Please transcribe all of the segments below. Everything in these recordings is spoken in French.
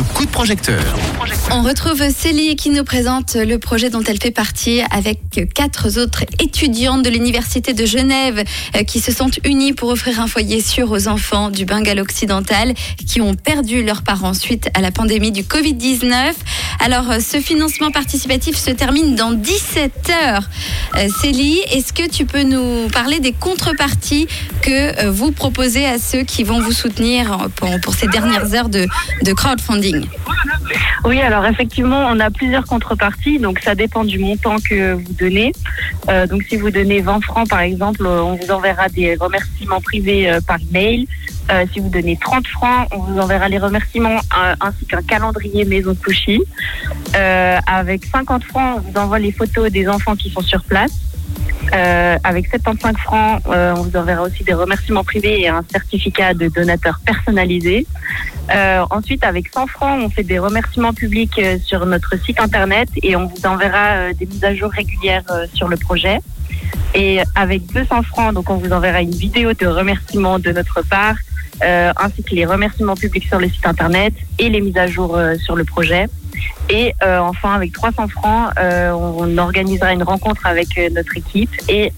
le coup de projecteur. On retrouve Célie qui nous présente le projet dont elle fait partie avec quatre autres étudiantes de l'Université de Genève euh, qui se sont unies pour offrir un foyer sûr aux enfants du Bengale occidental qui ont perdu leurs parents suite à la pandémie du Covid-19. Alors, euh, ce financement participatif se termine dans 17 heures. Euh, Célie, est-ce que tu peux nous parler des contreparties que vous proposez à ceux qui vont vous soutenir pour, ces dernières heures de crowdfunding? Oui, alors effectivement, on a plusieurs contreparties, donc ça dépend du montant que vous donnez. Euh, donc si vous donnez 20 francs par exemple, euh, on vous enverra des remerciements privés euh, par email. Euh, si vous donnez 30 francs, on vous enverra les remerciements euh, ainsi qu'un calendrier maison. Euh, avec 50 francs, on vous envoie les photos des enfants qui sont sur place. Euh, avec 75 francs, euh, on vous enverra aussi des remerciements privés et un certificat de donateur personnalisé. Euh, ensuite, avec 100 francs, on fait des remerciements publics euh, sur notre site internet et on vous enverra euh, des mises à jour régulières euh, sur le projet. Et avec 200 francs, donc on vous enverra une vidéo de remerciements de notre part, ainsi que les remerciements publics sur le site internet et les mises à jour sur le projet. Et euh, enfin, avec 300 francs, euh, on, organisera une rencontre avec euh, notre équipe et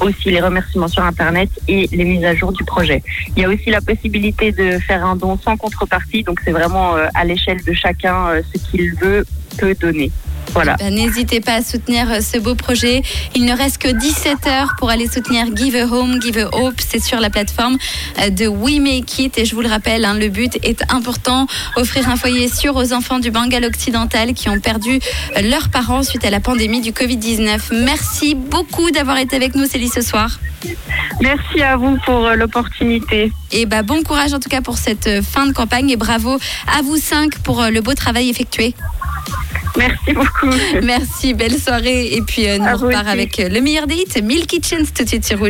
aussi les remerciements sur Internet et les mises à jour du projet. Il y a aussi la possibilité de faire un don sans contrepartie, donc c'est vraiment à l'échelle de chacun ce qu'il veut peut donner. Voilà. Ben, N'hésitez pas à soutenir euh, ce beau projet. Il ne reste que 17 heures pour aller soutenir Give a Home, Give a Hope. C'est sur la plateforme euh, de We Make It. Et je vous le rappelle, hein, le but est important. Offrir un foyer sûr aux enfants du Bengale occidental qui ont perdu euh, leurs parents suite à la pandémie du Covid-19. Merci beaucoup d'avoir été avec nous, Célie, ce soir. Merci à vous pour euh, l'opportunité. Et bah, bon courage en tout cas pour cette euh, fin de campagne. Et bravo à vous cinq pour euh, le beau travail effectué. Merci beaucoup. Merci, belle soirée. Et puis, euh, nous À on repart avec euh, le meilleur des hits, Mill Kitchens tout de suite sur.